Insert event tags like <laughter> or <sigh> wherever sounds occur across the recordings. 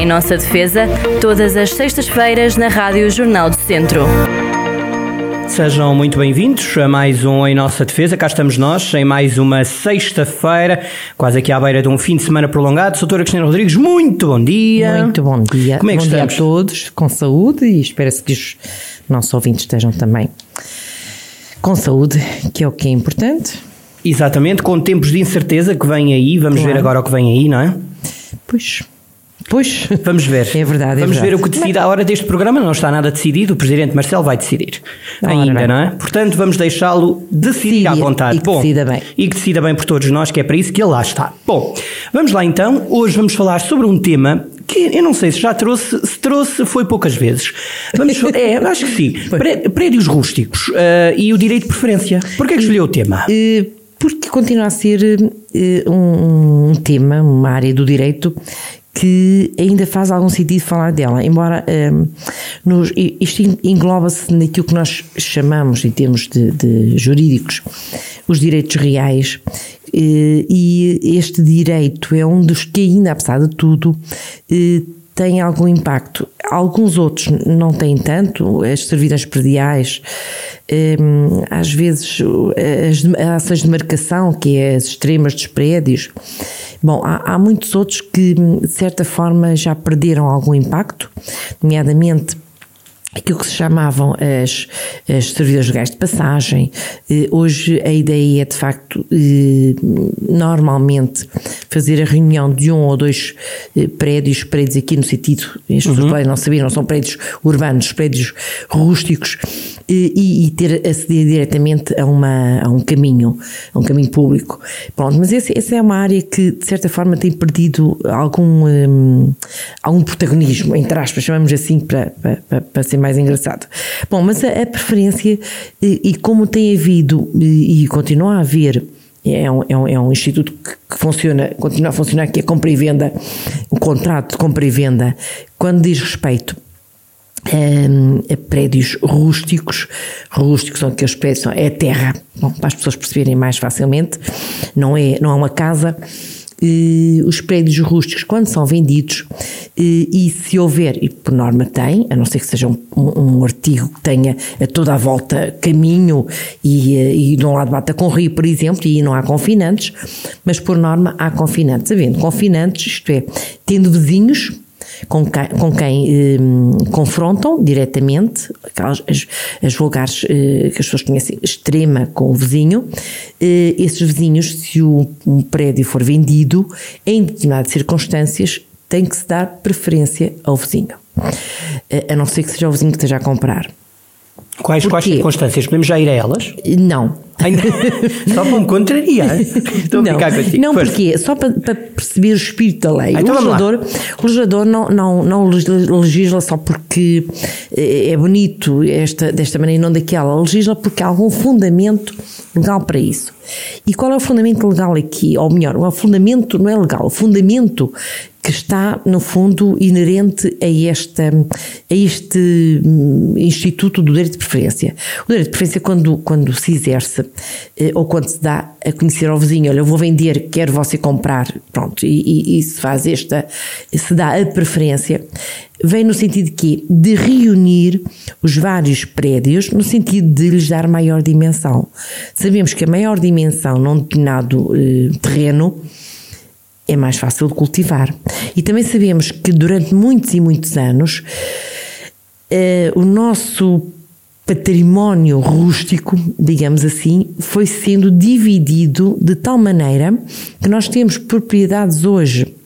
Em nossa defesa, todas as sextas-feiras na Rádio Jornal do Centro. Sejam muito bem-vindos a mais um Em Nossa Defesa. Cá estamos nós, em mais uma sexta-feira, quase aqui à beira de um fim de semana prolongado. Doutora Cristina Rodrigues, muito bom dia. Muito bom dia. Como é que bom estamos? dia a todos, com saúde e espero-se que os nossos ouvintes estejam também com saúde, que é o que é importante. Exatamente, com tempos de incerteza que vêm aí, vamos Claro. ver agora o que vem aí, não é? Pois, pois. Vamos ver. É verdade, é Vamos ver verdade. o que decide. A hora deste programa não está nada decidido, o Presidente Marcelo vai decidir. Ainda, bem. não é? Portanto, vamos deixá-lo decidir à Decidir vontade. e que decida bem. E que decida bem por todos nós, que é para isso que ele lá está. Bom, vamos lá então. Hoje vamos falar sobre um tema que eu não sei se já trouxe, se trouxe foi poucas vezes. Vamos, <laughs> é, acho que sim. Pré- Prédios rústicos eh, e o direito de preferência. Porquê é que escolheu o tema? Eh, Porque continua a ser eh, um, um tema, uma área do direito que ainda faz algum sentido falar dela, embora eh, nos- isto en- engloba-se naquilo que nós chamamos, em termos de, de jurídicos, os direitos reais, eh, e este direito é um dos que ainda, apesar de tudo, tem algum impacto. Alguns outros não têm tanto, as servidões prediais, hum, às vezes as, as ações de marcação, que é as extremas dos prédios. Bom, há, há muitos outros que, de certa forma, já perderam algum impacto, nomeadamente aquilo que se chamavam as, as servidores legais de passagem. Eh, Hoje a ideia é, de facto, eh, normalmente fazer a reunião de um ou dois eh, prédios, prédios aqui no sentido, as pessoas podem não saber, não são prédios urbanos, prédios rústicos, e, e ter aceder diretamente a, uma, a um caminho, a um caminho público. Pronto, mas esse- essa é uma área que, de certa forma, tem perdido algum, algum protagonismo, entre aspas, chamamos assim para, para, para- para ser mais engraçado. Bom, mas a, a preferência, e, e como tem havido e, e continua a haver, é um, é um, é um instituto que, que funciona, continua a funcionar, que é compra e venda, o contrato de compra e venda, quando diz respeito hum, a prédios rústicos. Rústicos são aqueles prédios, são- é terra, bom, para as pessoas perceberem mais facilmente, não é, não é uma casa. Eh, os prédios rústicos, quando são vendidos, e se houver, e por norma tem, a não ser que seja um, um- artigo que tenha a toda a volta caminho e, eh, e de um lado bata com rio, por exemplo, e não há confinantes, mas por norma há confinantes. Havendo confinantes, isto é, tendo vizinhos, com quem, com quem eh, confrontam diretamente, aquelas, as, as vulgares eh, que as pessoas conhecem, extrema com o vizinho, eh, esses vizinhos, se o, um prédio for vendido, em determinadas circunstâncias, tem que se dar preferência ao vizinho. Eh, a não ser que seja o vizinho que esteja a comprar. Quais, quais porquê? circunstâncias? Podemos já ir a elas? Não. Ainda- <laughs> Só para me contrariar. Estou a não, brincar contigo. não Força. porque só para, para perceber o espírito da lei. Ah, então o, legislador, o legislador não, não, não legisla só porque eh, é bonito esta, desta maneira e não daquela. Legisla porque há algum fundamento legal para isso. E qual é o fundamento legal aqui? Ou melhor, o fundamento não é legal, o fundamento que está, no fundo, inerente a, esta, a este hum, Instituto do Direito de Preferência. O direito de preferência, quando, quando se exerce, eh, ou quando se dá a conhecer ao vizinho, olha, eu vou vender, quero você comprar, pronto, e, e, e se faz esta, se dá a preferência, vem no sentido de quê? De reunir os vários prédios no sentido de lhes dar maior dimensão. Sabemos que a maior dimensão num determinado eh, terreno é mais fácil de cultivar. E também sabemos que durante muitos e muitos anos eh, o nosso património rústico, digamos assim, foi sendo dividido de tal maneira que nós temos propriedades hoje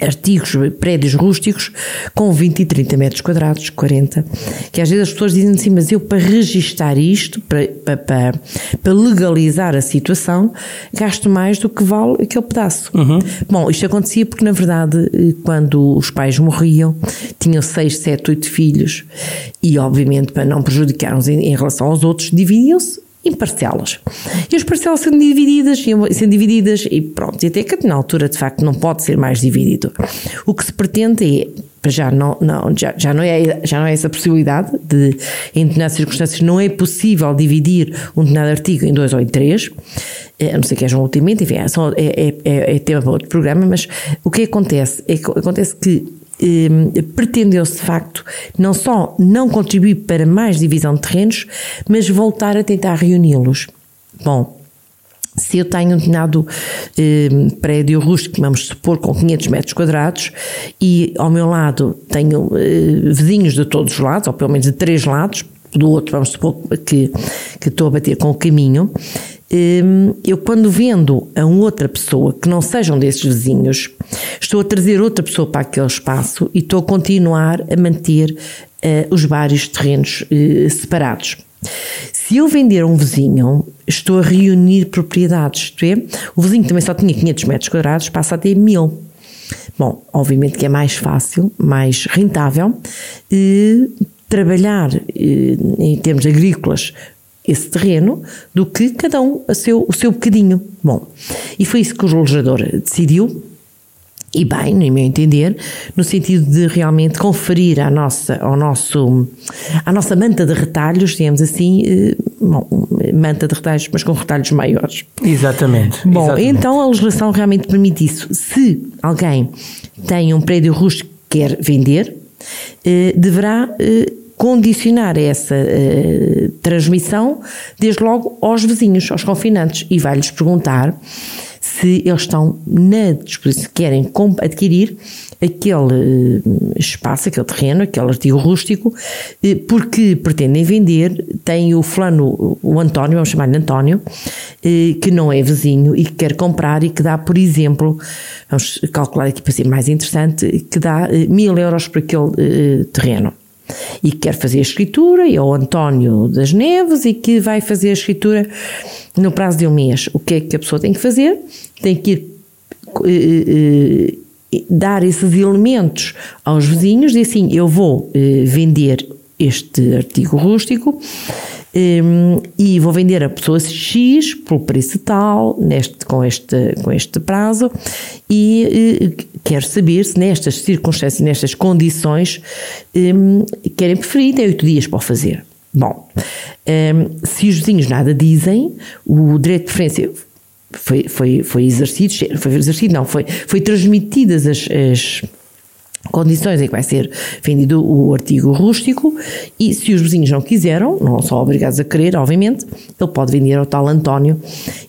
artigos, prédios rústicos com 20 e 30 metros quadrados, 40, que às vezes as pessoas dizem assim, mas eu para registar isto, para, para, para, legalizar a situação, gasto mais do que vale aquele pedaço. Bom, isto acontecia porque, na verdade, eh, quando os pais morriam, tinham 6, 7, 8 filhos e, obviamente, para não prejudicar uns em, em relação aos outros, dividiam-se em parcelas. E as parcelas sendo divididas, sendo divididas e pronto, e até que na altura de facto não pode ser mais dividido. O que se pretende é, já não, não, já, já, não é, já não é essa possibilidade de, em determinadas circunstâncias, não é possível dividir um determinado artigo em dois ou em três, eh, a não ser que haja um ultimamente, enfim, é, é, é, é, é tema para outro programa, mas o que acontece? É acontece que eh, pretendeu-se de facto não só não contribuir para mais divisão de terrenos, mas voltar a tentar reuni-los. Bom, se eu tenho um determinado eh, prédio rústico, vamos supor, com 500 metros quadrados, e ao meu lado tenho eh, vizinhos de todos os lados, ou pelo menos de três lados, do outro, vamos supor que, que estou a bater com o caminho, eu quando vendo a outra pessoa que não sejam desses vizinhos, estou a trazer outra pessoa para aquele espaço e estou a continuar a manter eh, os vários terrenos eh, separados. Se eu vender a um vizinho, estou a reunir propriedades, isto é, o vizinho também só tinha 500 metros quadrados, passa a ter 1000. Bom, obviamente que é mais fácil, mais rentável eh, trabalhar em termos agrícolas esse terreno do que cada um a seu, o seu bocadinho. Bom, e foi isso que o legislador decidiu e bem, no meu entender, no sentido de realmente conferir à nossa, ao nosso, à nossa manta de retalhos, digamos assim, eh, bom, manta de retalhos, mas com retalhos maiores. Exatamente. Bom, exatamente. então a legislação realmente permite isso. Se alguém tem um prédio rústico que quer vender, eh, deverá eh, condicionar essa transmissão, desde logo, aos vizinhos, aos confinantes, e vai-lhes perguntar se eles estão na disposição, querem adquirir aquele eh, espaço, aquele terreno, aquele artigo rústico, eh, porque pretendem vender, tem o fulano, o António, vamos chamar-lhe António, que não é vizinho e que quer comprar e que dá, por exemplo, vamos calcular aqui para ser mais interessante, que dá mil euros por aquele terreno e que quer fazer a escritura, e é o António das Neves, e que vai fazer a escritura no prazo de um mês. O que é que a pessoa tem que fazer? Tem que ir, eh, eh, dar esses elementos aos vizinhos, e assim, eu vou eh, vender este artigo rústico um, e vou vender a pessoa X pelo preço tal, neste, com, este, com este prazo, e uh, quero saber se nestas circunstâncias, nestas condições, um, querem preferir, têm oito dias para o fazer. Bom, um, se os vizinhos nada dizem, o direito de preferência foi, foi, foi exercido, foi exercido, não, foi, foi transmitidas as, as condições em que vai ser vendido o artigo rústico e se os vizinhos não quiseram, não são obrigados a querer, obviamente, ele pode vender ao tal António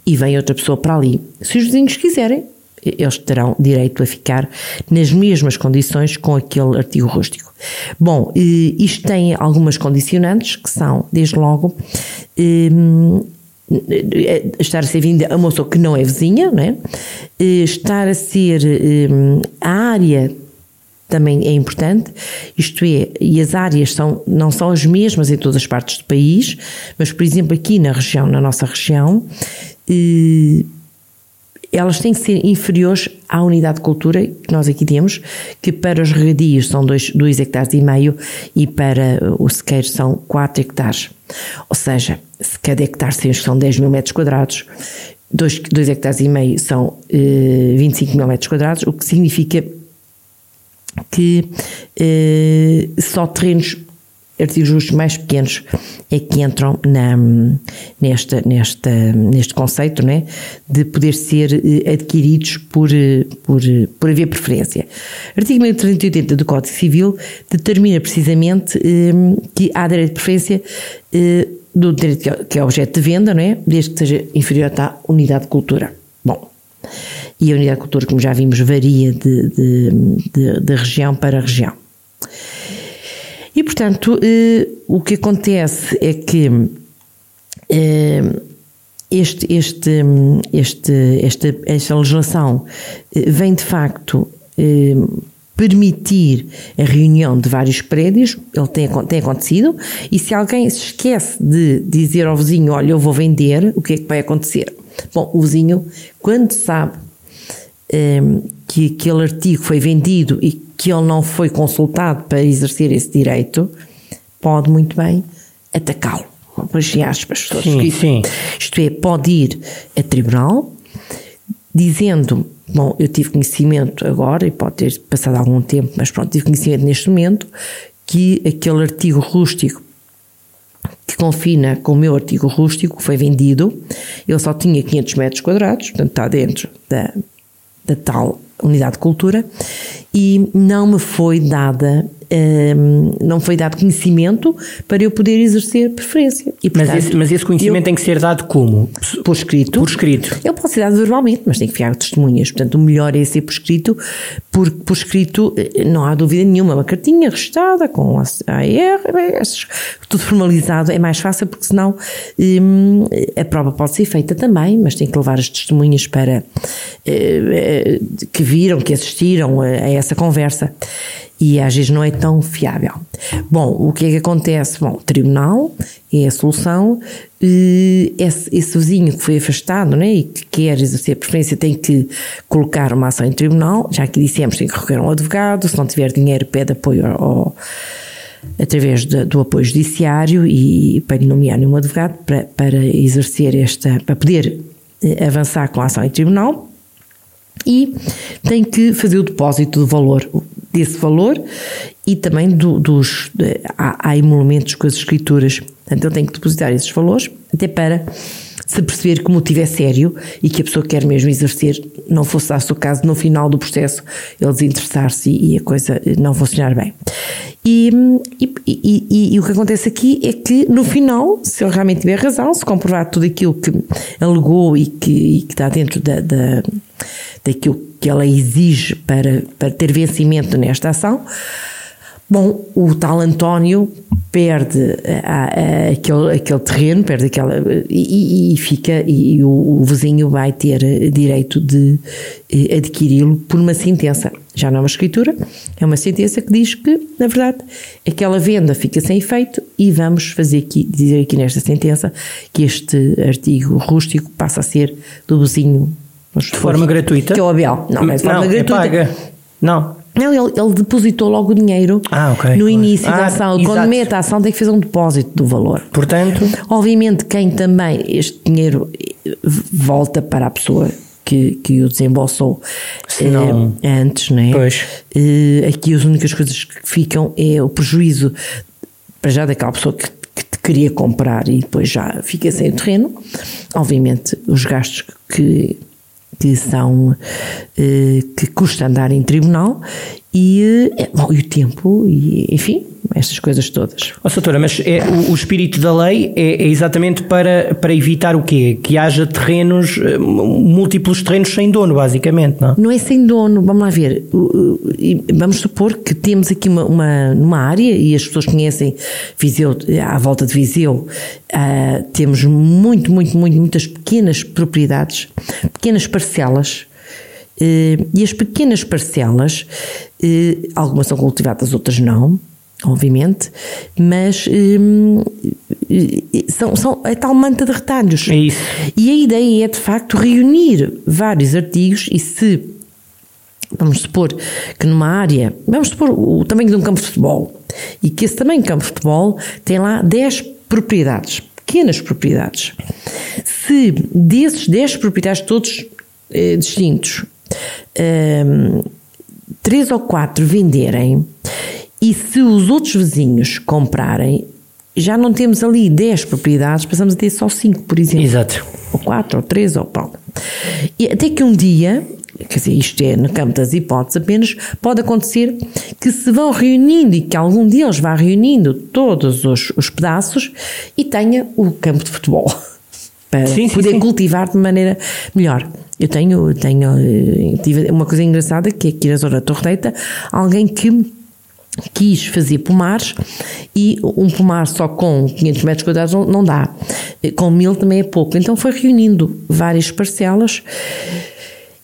e vem outra pessoa para ali. Se os vizinhos quiserem, eles terão direito a ficar nas mesmas condições com aquele artigo rústico. Bom, isto tem algumas condicionantes que são, desde logo, hum, estar a ser vinda a pessoa que não é vizinha, não é? estar a ser hum, a área também é importante, isto é, e as áreas são, não são as mesmas em todas as partes do país, mas, por exemplo, aqui na região, na nossa região, eh, elas têm que ser inferiores à unidade de cultura que nós aqui temos, que para os regadios são 2 hectares e meio e para o sequeiro são 4 hectares. Ou seja, se cada hectare são 10 mil metros quadrados, 2 hectares e meio são eh, 25 mil metros quadrados, o que significa que eh, só terrenos artigos justos mais pequenos é que entram na, nesta, nesta, neste conceito né, de poder ser eh, adquiridos por, eh, por, por haver preferência. Artigo 1380 do Código Civil determina precisamente eh, que há direito de preferência eh, do direito que é objeto de venda, não é? desde que seja inferior à unidade de cultura. E a unidade de cultura, como já vimos, varia de, de, de, de região para região. E, portanto, eh, o que acontece é que eh, este, este, este, esta, esta legislação eh, vem de facto eh, permitir a reunião de vários prédios, ele tem, tem acontecido, e se alguém se esquece de dizer ao vizinho, olha, eu vou vender, o que é que vai acontecer? Bom, o vizinho, quando sabe que aquele artigo foi vendido e que ele não foi consultado para exercer esse direito, pode muito bem atacá-lo. Pois, aspas, sim, sim. Isto é, pode ir a tribunal dizendo, bom, eu tive conhecimento agora, e pode ter passado algum tempo, mas pronto, tive conhecimento neste momento, que aquele artigo rústico que confina com o meu artigo rústico foi vendido, ele só tinha 500 metros quadrados, portanto está dentro da, da tal unidade de cultura e não me foi dada não foi dado conhecimento para eu poder exercer preferência. E, portanto, mas, esse, mas esse conhecimento eu, tem que ser dado como? Por escrito. Por escrito. Ele pode ser dado verbalmente, mas tem que ficar testemunhas. Portanto, o melhor é ser por escrito. Por, por escrito, eh, não há dúvida nenhuma. Uma cartinha registada com a AR, tudo formalizado, é mais fácil porque senão um, a prova pode ser feita também, mas tem que levar as testemunhas para uh, que viram, que assistiram a essa conversa e às vezes não é tão fiável. Bom, o que é que acontece? Bom, tribunal é a solução. Esse, esse vizinho que foi afastado né, e que quer exercer preferência tem que colocar uma ação em tribunal. Já que dissemos, tem que recorrer a um advogado. Se não tiver dinheiro, pede apoio ao, através de, do apoio judiciário e para nomear um advogado para, para exercer esta, para poder eh, avançar com a ação em tribunal e tem que fazer o depósito do valor desse valor e também do, dos. Há, há emolumentos com as escrituras. Portanto, ele tem que depositar esses valores, até para se perceber que o motivo é sério e que a pessoa quer mesmo exercer, não fosse dar o caso no final do processo ele desinteressar-se e a coisa não funcionar bem. E, e, e, e, o que acontece aqui é que no final, se ele realmente tiver razão, se comprovar tudo aquilo que alegou e que, que está dentro da, da, daquilo que ela exige para, para ter vencimento nesta ação, bom, o tal António perde a, a, aquele, aquele terreno, perde aquela e, e fica e o, o, vizinho vai ter direito de eh, adquiri-lo por uma sentença. Já não é uma escritura, é uma sentença que diz que, na verdade, aquela venda fica sem efeito e vamos fazer aqui, dizer aqui nesta sentença que este artigo rústico passa a ser do vizinho de forma gratuita? É o Abel. Não, é de forma não, gratuita. É paga. Não. Não, ele, ele, depositou logo o dinheiro ah, okay, no início ah, da ação. Exato. Quando mete a ação, tem que fazer um depósito do valor. Portanto. Obviamente, quem também este dinheiro volta para a pessoa que, que o desembolsou Senão, eh, antes, não é? Pois. Eh, aqui as únicas coisas que ficam é o prejuízo para já daquela pessoa que, que te queria comprar e depois já fica sem o terreno. Obviamente, os gastos que que são eh, que custa andar em tribunal e, eh, bom, e o tempo e enfim estas coisas todas. Oh, doutora, mas é, o, o, espírito da lei é, é, exatamente para, para evitar o quê? Que haja terrenos, eh, múltiplos terrenos sem dono, basicamente, não? Não é sem dono, vamos lá ver. Vamos supor que temos aqui uma, uma, uma área e as pessoas conhecem Viseu, à volta de Viseu, uh, temos muito, muito, muito, muitas pequenas propriedades, pequenas parcelas. Uh, e as pequenas parcelas, uh, algumas são cultivadas, outras não, obviamente, mas hum, são, são a tal manta de retalhos. É isso. E a ideia é, de facto, reunir vários artigos e se. Vamos supor que numa área, vamos supor o tamanho de um campo de futebol, e que esse de campo de futebol tem lá 10 propriedades, pequenas propriedades. Se desses 10 propriedades todos eh, distintos, um, três ou quatro venderem, e se os outros vizinhos comprarem, já não temos ali 10 propriedades, passamos a ter só 5, por exemplo. Exato. Ou 4, ou 3, ou pronto. E até que um dia, quer dizer, isto é no campo das hipóteses apenas, pode acontecer que se vão reunindo e que algum deles vá reunindo todos os, os pedaços e tenha o campo de futebol <laughs> para sim, poder sim. cultivar de maneira melhor. Eu tenho, tenho eh, tive uma coisa engraçada que é aqui na zona Torreita, alguém que quis fazer pomares e um pomar só com 500 metros quadrados não, dá, com mil também é pouco. Então foi reunindo várias parcelas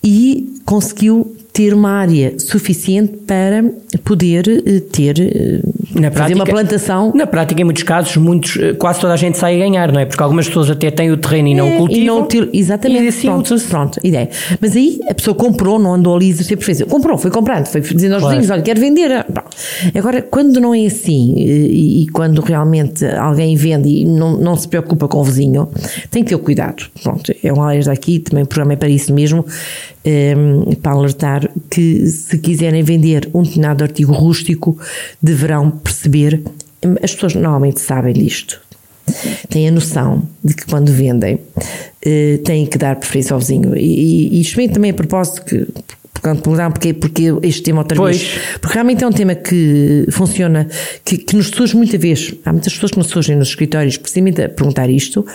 e conseguiu ter uma área suficiente para poder eh, ter eh, na prática, fazer uma plantação. Na prática, em muitos casos, muitos, eh, quase toda a gente sai a ganhar, não é? Porque algumas pessoas até têm o terreno e é, não cultivam. E não exatamente. E assim, pronto, pronto, ideia. Mas aí a pessoa comprou, não andou ali sempre fez. Comprou, foi comprando, foi dizendo aos claro. vizinhos, olha, quero vender. Agora, quando não é assim e, e, quando realmente alguém vende e não, não se preocupa com o vizinho, tem que ter cuidado. Pronto, é um alerta aqui, também o programa é para isso mesmo, um, para alertar que se quiserem vender um determinado artigo rústico, deverão perceber, as pessoas normalmente sabem disto, têm a noção de que quando vendem eh, têm que dar preferência ao vizinho. E, e isto vem também a propósito que, por quando perguntaram porque, porque este tema outra Pois. vez. Porque realmente é um tema que funciona, que, que nos surge muita vez. Há muitas pessoas que nos surgem nos escritórios precisamente a perguntar isto.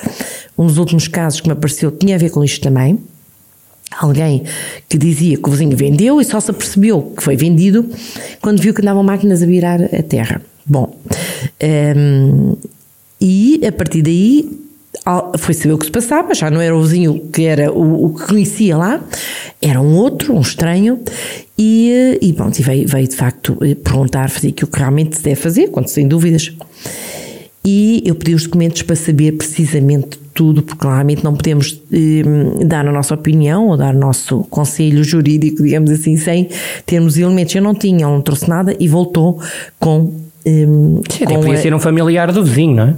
Um dos últimos casos que me apareceu tinha a ver com isto também. Alguém que dizia que o vizinho vendeu e só se apercebeu que foi vendido quando viu que andavam máquinas a virar a terra. Bom, hum, e a partir daí foi saber o que se passava, já não era o vizinho que era o, o que conhecia lá, era um outro, um estranho, e, e pronto, e veio, veio de facto eh, perguntar, fazer aquilo que realmente se deve fazer, quando se tem dúvidas. E eu pedi os documentos para saber precisamente tudo, porque claramente não podemos eh, dar a nossa opinião ou dar o nosso conselho jurídico, digamos assim, sem termos elementos. Eu não tinha, não trouxe nada e voltou com. eh, Sim, com podia a- ser um familiar do vizinho, não é?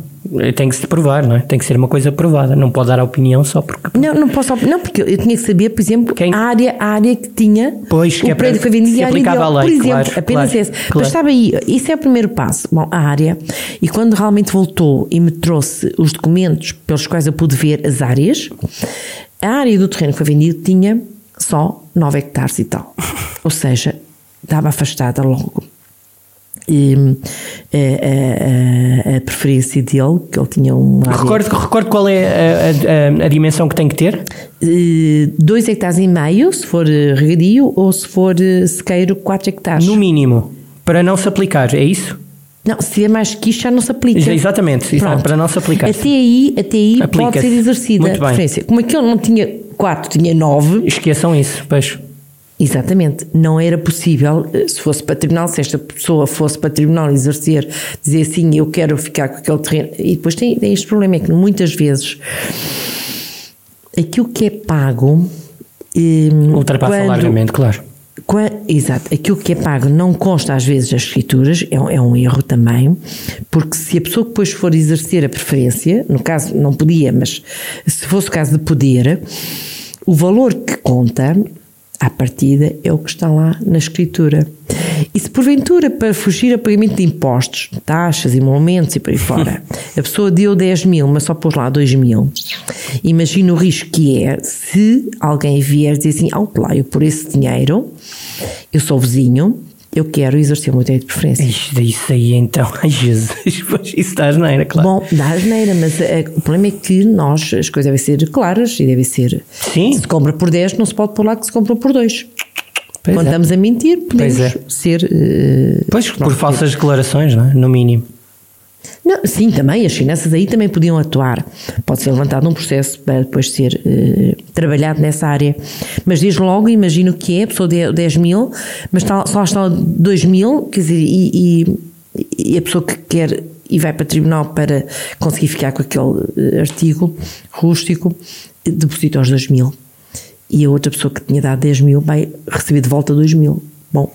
Tem que se provar, não é? Tem que ser uma coisa provada. Não pode dar a opinião só porque. Não, não posso. Não, porque eu tinha que saber, por exemplo, Quem- a, área, a área que tinha. Pois, que o é prédio foi vendido e a área dele. a lei, Por exemplo, claro, apenas claro, esse. claro. Mas estava aí, isso é o primeiro passo. Bom, a área. E quando realmente voltou e me trouxe os documentos pelos quais eu pude ver as áreas, a área do terreno que foi vendido tinha só 9 hectares e tal. <laughs> Ou seja, estava afastada logo. E, a, a- a- a preferência dele, que ele tinha um Recordo, recordo qual é a, a- dimensão que tem que ter? eh, dois hectares e meio, se for eh, regadio, ou se for eh, sequeiro, 4 hectares. No mínimo. Para não se aplicar, é isso? Não, se é mais que isto já não se aplica. Exatamente, Pronto. para não se aplicar. Até aí, até aí pode ser exercida a preferência. Como aquele não tinha 4, tinha 9, Esqueçam isso, pois. Exatamente, não era possível, eh, se fosse para tribunal, se esta pessoa fosse para tribunal exercer, dizer assim, eu quero ficar com aquele terreno. E depois tem, tem este problema, é que muitas vezes aquilo que é pago. eh, Ultrapassa quando- largamente, claro. Qua- Exato, aquilo que é pago não consta às vezes as escrituras, é um, é um erro também, porque se a pessoa que depois for exercer a preferência, no caso não podia, mas se fosse o caso de poder, o valor que conta à partida é o que está lá na escritura. E se porventura para fugir a pagamento de impostos, taxas, emolumentos e por aí fora, <laughs> a pessoa deu 10 mil, mas só pôs lá 2 mil, imagina o risco que é se alguém vier dizer assim, alto lá, eu por esse dinheiro, eu sou vizinho, eu quero exercer o meu direito de preferência. Isto, isso aí então, <laughs> ai Jesus, isso dá asneira, claro. Bom, dá asneira, mas eh, o problema é que nós, as coisas devem ser claras e devem ser. Sim. Se compra por 10, não se pode pôr lá que se comprou por 2. Pois Quando é. estamos a mentir, podemos é. ser. eh, Pois, por falsas declarações, não é? No mínimo. Não, sim, também, as finanças aí também podiam atuar. Pode ser levantado um processo para depois ser eh, trabalhado nessa área. Mas desde logo, imagino que é, a pessoa deu 10 mil, mas só está 2 mil, quer dizer, e, e- e a pessoa que quer e vai para o tribunal para conseguir ficar com aquele eh, artigo rústico, deposita os 2 mil. E a outra pessoa que tinha dado 10 mil vai receber de volta 2 mil. Bom,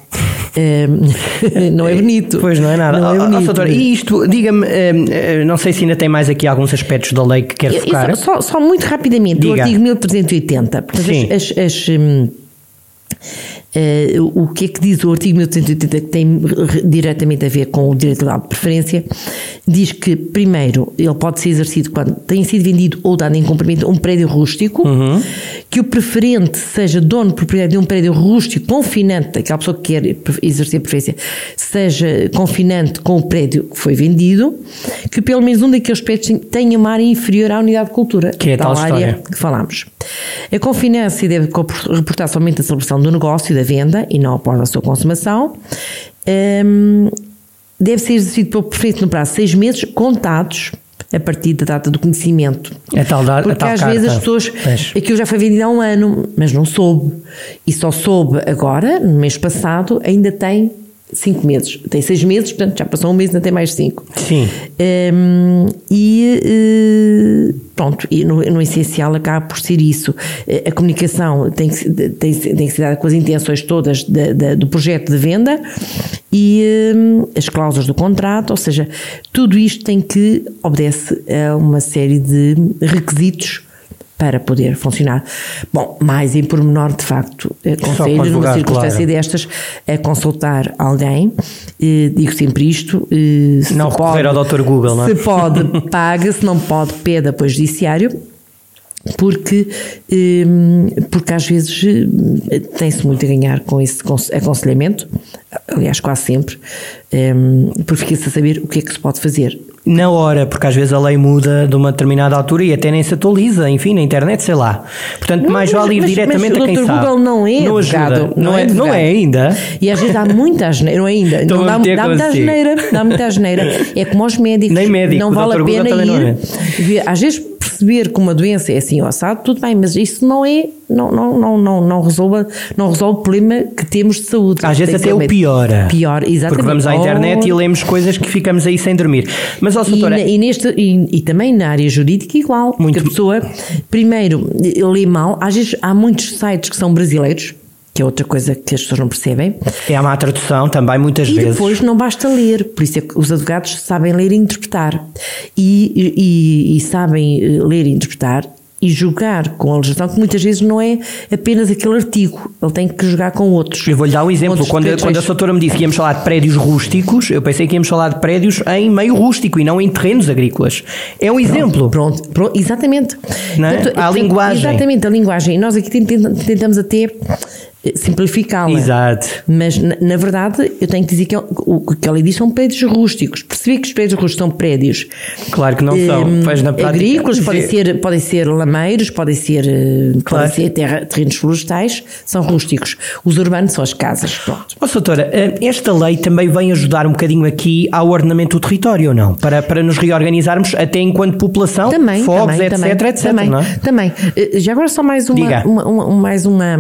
eh, <laughs> não é bonito. Pois não é nada. Não é Ó, ó, bonito. doutora, e isto, diga-me, eh, eh, não sei se ainda tem mais aqui alguns aspectos da lei que quer Eu- focar. eu só, só- só muito rapidamente, Diga. o artigo 1380. Portanto, Sim. as, as- as, eh, o que é que diz o artigo 1380 que tem re- diretamente a ver com o direito legal de preferência? Diz que, primeiro, ele pode ser exercido quando tenha sido vendido ou dado em cumprimento um prédio rústico, Uhum. que o preferente seja dono proprietário de um prédio rústico confinante, aquela pessoa que quer exercer a preferência, seja confinante com o prédio que foi vendido, que pelo menos um daqueles prédios tenha uma área inferior à unidade de cultura, Que é a tal área história. que falámos. A confinância deve reportar somente a celebração do negócio, da venda, e não após a sua consumação. Hum, deve ser exercido pelo prefeito no prazo de seis meses, contados a partir da data do conhecimento. É tal da- a Porque tal às carta. vezes as pessoas. Pois. Aquilo já foi vendido há um ano, mas não soube. E só soube agora, no mês passado, ainda tem cinco meses. Tem seis meses, portanto já passou um mês, ainda tem mais cinco. Sim. Hum, e eh, pronto, e no, no essencial acaba por ser isso. Eh, A comunicação tem que, tem, tem que ser dada com as intenções todas da- da- do projeto de venda e hum, as cláusulas do contrato, ou seja, tudo isto tem que obedece a uma série de requisitos para poder funcionar. Bom, mais em pormenor, de facto, aconselho numa advogado, circunstância claro. destas a consultar alguém. Eh, digo sempre isto. eh, se Não recorrer ao Dr. Google, não é? Se pode, paga, se não pode, pede apoio judiciário. porque, hum, porque às vezes tem-se muito a ganhar com esse aconselhamento, aliás, quase sempre, hum, porque fica-se a saber o que é que se pode fazer na hora, porque às vezes a lei muda de uma determinada altura e até nem se atualiza, enfim, na internet, sei lá. Portanto, não, mais vale ir mas, diretamente mas a quem Dr. sabe. Google não é não advogado, ajuda. Não, é, não é ainda. E às vezes dá muita asneira, não é ainda. não dá, dá muita asneira, dá muita asneira. É como aos médicos. Nem médico, não vale a pena ir. É. Às vezes perceber que uma doença é assim ou assado, tudo bem, mas isso não é, não, não, não, não, não, resolve, não resolve o problema que temos de saúde. Às vezes até o piora. Pior, exatamente. Porque vamos à internet oh. e lemos coisas que ficamos aí sem dormir. Mas, ó, doutora... e, e, neste, e, e, também na área jurídica igual, Muito... porque a pessoa, primeiro, lê mal, às vezes há muitos sites que são brasileiros, que é outra coisa que as pessoas não percebem. É a má tradução também, muitas e vezes. E depois não basta ler, por isso é que os advogados sabem ler e interpretar. E, e, e sabem eh, ler e interpretar e jogar com a legislação, que muitas vezes não é apenas aquele artigo, ele tem que jogar com outros. Eu vou-lhe dar um exemplo. Quando, quando a doutora me disse que íamos falar de prédios rústicos, eu pensei que íamos falar de prédios em meio rústico e não em terrenos agrícolas. É um pronto, exemplo. Pronto, pronto exatamente. Não é? Portanto, a linguagem. Exatamente, a linguagem. Nós aqui tentamos até simplificá-la. Exato. Mas, na, na, verdade, eu tenho que dizer que o que ela diz são prédios rústicos. Percebi que os prédios rústicos são prédios. Claro que não são. Um, na prática, agrícolas, podem ser, podem ser lameiros, podem ser, eh, claro. podem ser terra, terrenos florestais, são rústicos. Os urbanos são as casas. Pronto. Oh, doutora, eh, esta lei também vem ajudar um bocadinho aqui ao ordenamento do território, ou não? Para, para nos reorganizarmos até enquanto população, também, fogos, também, etc, também, etc. Também, é? também. Eh, já agora só mais uma, uma, uma, mais uma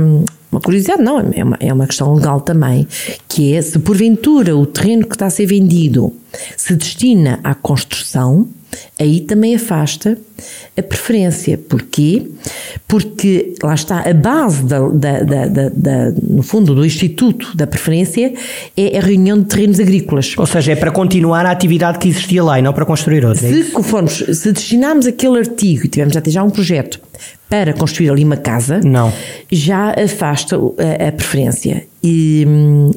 uma curiosidade, não, é uma, é uma questão legal também, que é se porventura o terreno que está a ser vendido se destina à construção, aí também afasta a preferência. Porquê? Porque lá está a base, da, da, da, da, no fundo, do Instituto da Preferência é a reunião de terrenos agrícolas. Ou seja, é para continuar a atividade que existia lá e não para construir outra. É se, formos, se destinarmos aquele artigo e tivermos até já um projeto para construir ali uma casa, não. já afasta a, a preferência. E,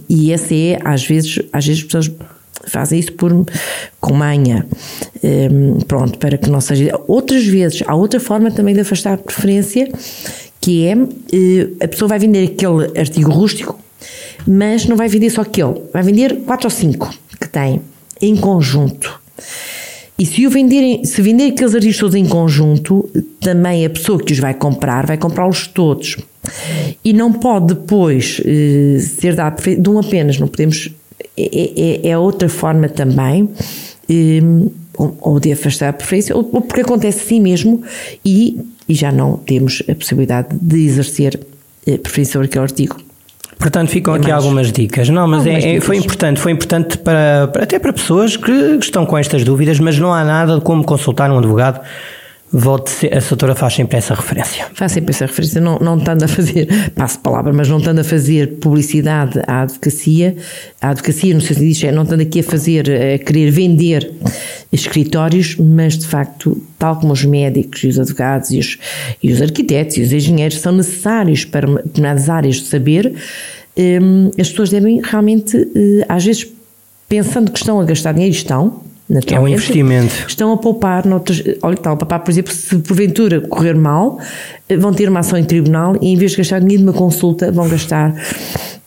e essa é, às vezes, às vezes as pessoas fazem isso por, com manha, um, pronto, para que não seja. Outras vezes, há outra forma também de afastar a preferência, que é uh, a pessoa vai vender aquele artigo rústico, mas não vai vender só aquele, vai vender quatro ou cinco que tem em conjunto. E se, o venderem, se vender aqueles artigos todos em conjunto, também a pessoa que os vai comprar vai comprá-los todos. E não pode depois eh, ser dado de um apenas, não podemos. É, é, é outra forma também. Eh, ou de afastar a preferência, ou porque acontece assim mesmo e, e já não temos a possibilidade de exercer a preferência sobre aquele artigo. Portanto, ficam é aqui mais. algumas dicas. Não, mas é, é, foi importante, foi importante para, até para pessoas que estão com estas dúvidas, mas não há nada como consultar um advogado. Volte a doutora faz sempre essa referência. Faz sempre essa referência, não, não estando a fazer, passo palavra, mas não estando a fazer publicidade à advocacia, a advocacia, não sei se diz, é não estando aqui a fazer, a querer vender escritórios, mas de facto, tal como os médicos e os advogados e os, e os arquitetos e os engenheiros são necessários para determinadas áreas de saber, um, as pessoas devem realmente, uh, às vezes, pensando que estão a gastar dinheiro, estão, é um investimento. Estão a poupar, noutras, olha, estão a poupar, por exemplo, se porventura correr mal, eh, vão ter uma ação em tribunal e em vez de gastar dinheiro de uma consulta, vão gastar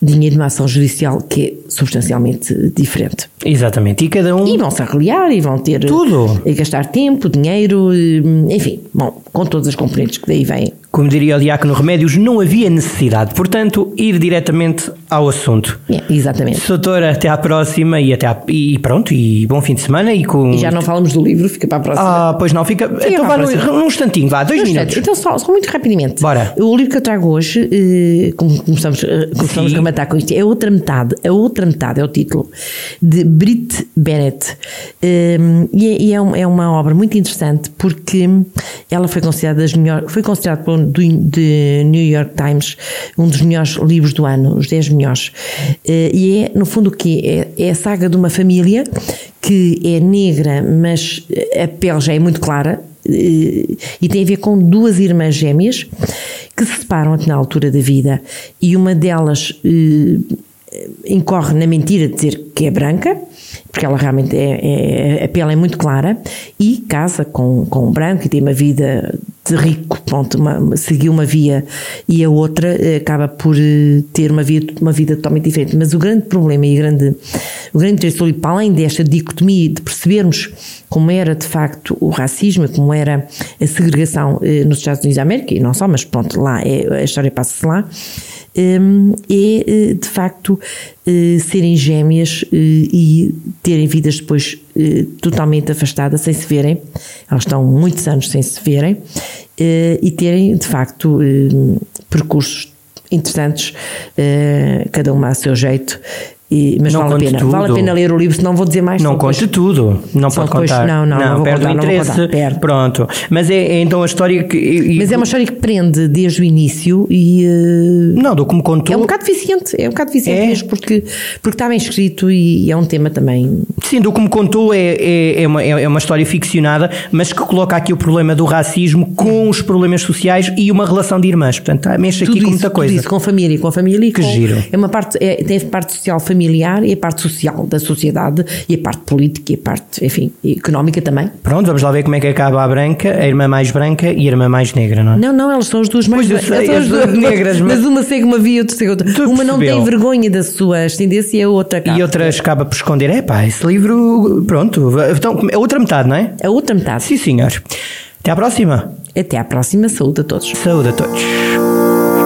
dinheiro de uma ação judicial que é substancialmente diferente. Exatamente. E cada um. E vão se arreliar e vão ter. Tudo. A gastar tempo, dinheiro, eh, enfim, bom, com todas as componentes que daí vêm. Como diria o Diácono Remédios, não havia necessidade. Portanto, ir diretamente ao assunto. É, exatamente. Doutora, até à próxima e, até à, e pronto, e bom fim de semana. E, com... e já não falamos do livro, fica para a próxima. Ah, pois não, fica. fica então vá num, num instantinho, vá, dois minutos. Então, só, só, muito rapidamente. Bora. O livro que eu trago hoje, eh, como começamos, eh, começamos a matar com isto, é outra metade. A outra metade é o título, de Brit Bennett. Eh, e, é, e é, é, uma obra muito interessante porque ela foi considerada das melhores, foi considerada pelo do, de New York Times um dos melhores livros do ano, os 10 melhores. E é, no fundo, o que é? É a saga de uma família que é negra, mas a pele já é muito clara, e tem a ver com duas irmãs gêmeas que se separam na altura da vida e uma delas eh, incorre na mentira de dizer que é branca, porque ela realmente é, é, a pele é muito clara, e casa com, com um branco e tem uma vida rico, pronto, uma, seguiu uma via e a outra eh, acaba por eh, ter uma, via, uma vida totalmente diferente. Mas o grande problema e grande, o grande interesse ali, para além desta dicotomia de percebermos como era de facto o racismo, como era a segregação eh, nos Estados Unidos da América, e não só, mas pronto, lá é, a história passa-se lá, é de facto serem gêmeas e terem vidas depois totalmente afastadas, sem se verem, elas estão muitos anos sem se verem, e terem de facto percursos interessantes, cada uma a seu jeito, e, mas não vale a pena. Tudo. Vale a pena ler o livro, senão vou dizer mais. Não conte depois, tudo. Não pode depois, contar. Não, não, não, não perde contar, o interesse. Perde. Pronto. Mas é, é, então a história que. E, mas é uma história que prende desde o início e. Uh, não, do como contou. É um bocado eficiente. É um bocado eficiente é. mesmo, porque, porque está bem escrito e é um tema também. Sim, do como contou é, é, é, uma, é uma história ficcionada, mas que coloca aqui o problema do racismo com os problemas sociais e uma relação de irmãs. Portanto, mexe aqui tudo com muita coisa. Tudo isso, com família, com família. Que com, giro. É uma parte, é, tem parte social familiar e a parte social da sociedade e a parte política e a parte, enfim, económica também. Pronto, vamos lá ver como é que acaba a branca, a irmã mais branca e a irmã mais negra, não é? Não, não, elas são as duas mais as duas negras, mas, mas uma segue uma via, outra segue outra. uma não tem vergonha da sua ascendência e a outra acaba. E outra acaba por esconder, é pá, esse livro, pronto, então, a outra metade, não é? A outra metade. Sim, senhor. Até à próxima. Até à próxima, saúde a todos. Saúde a todos.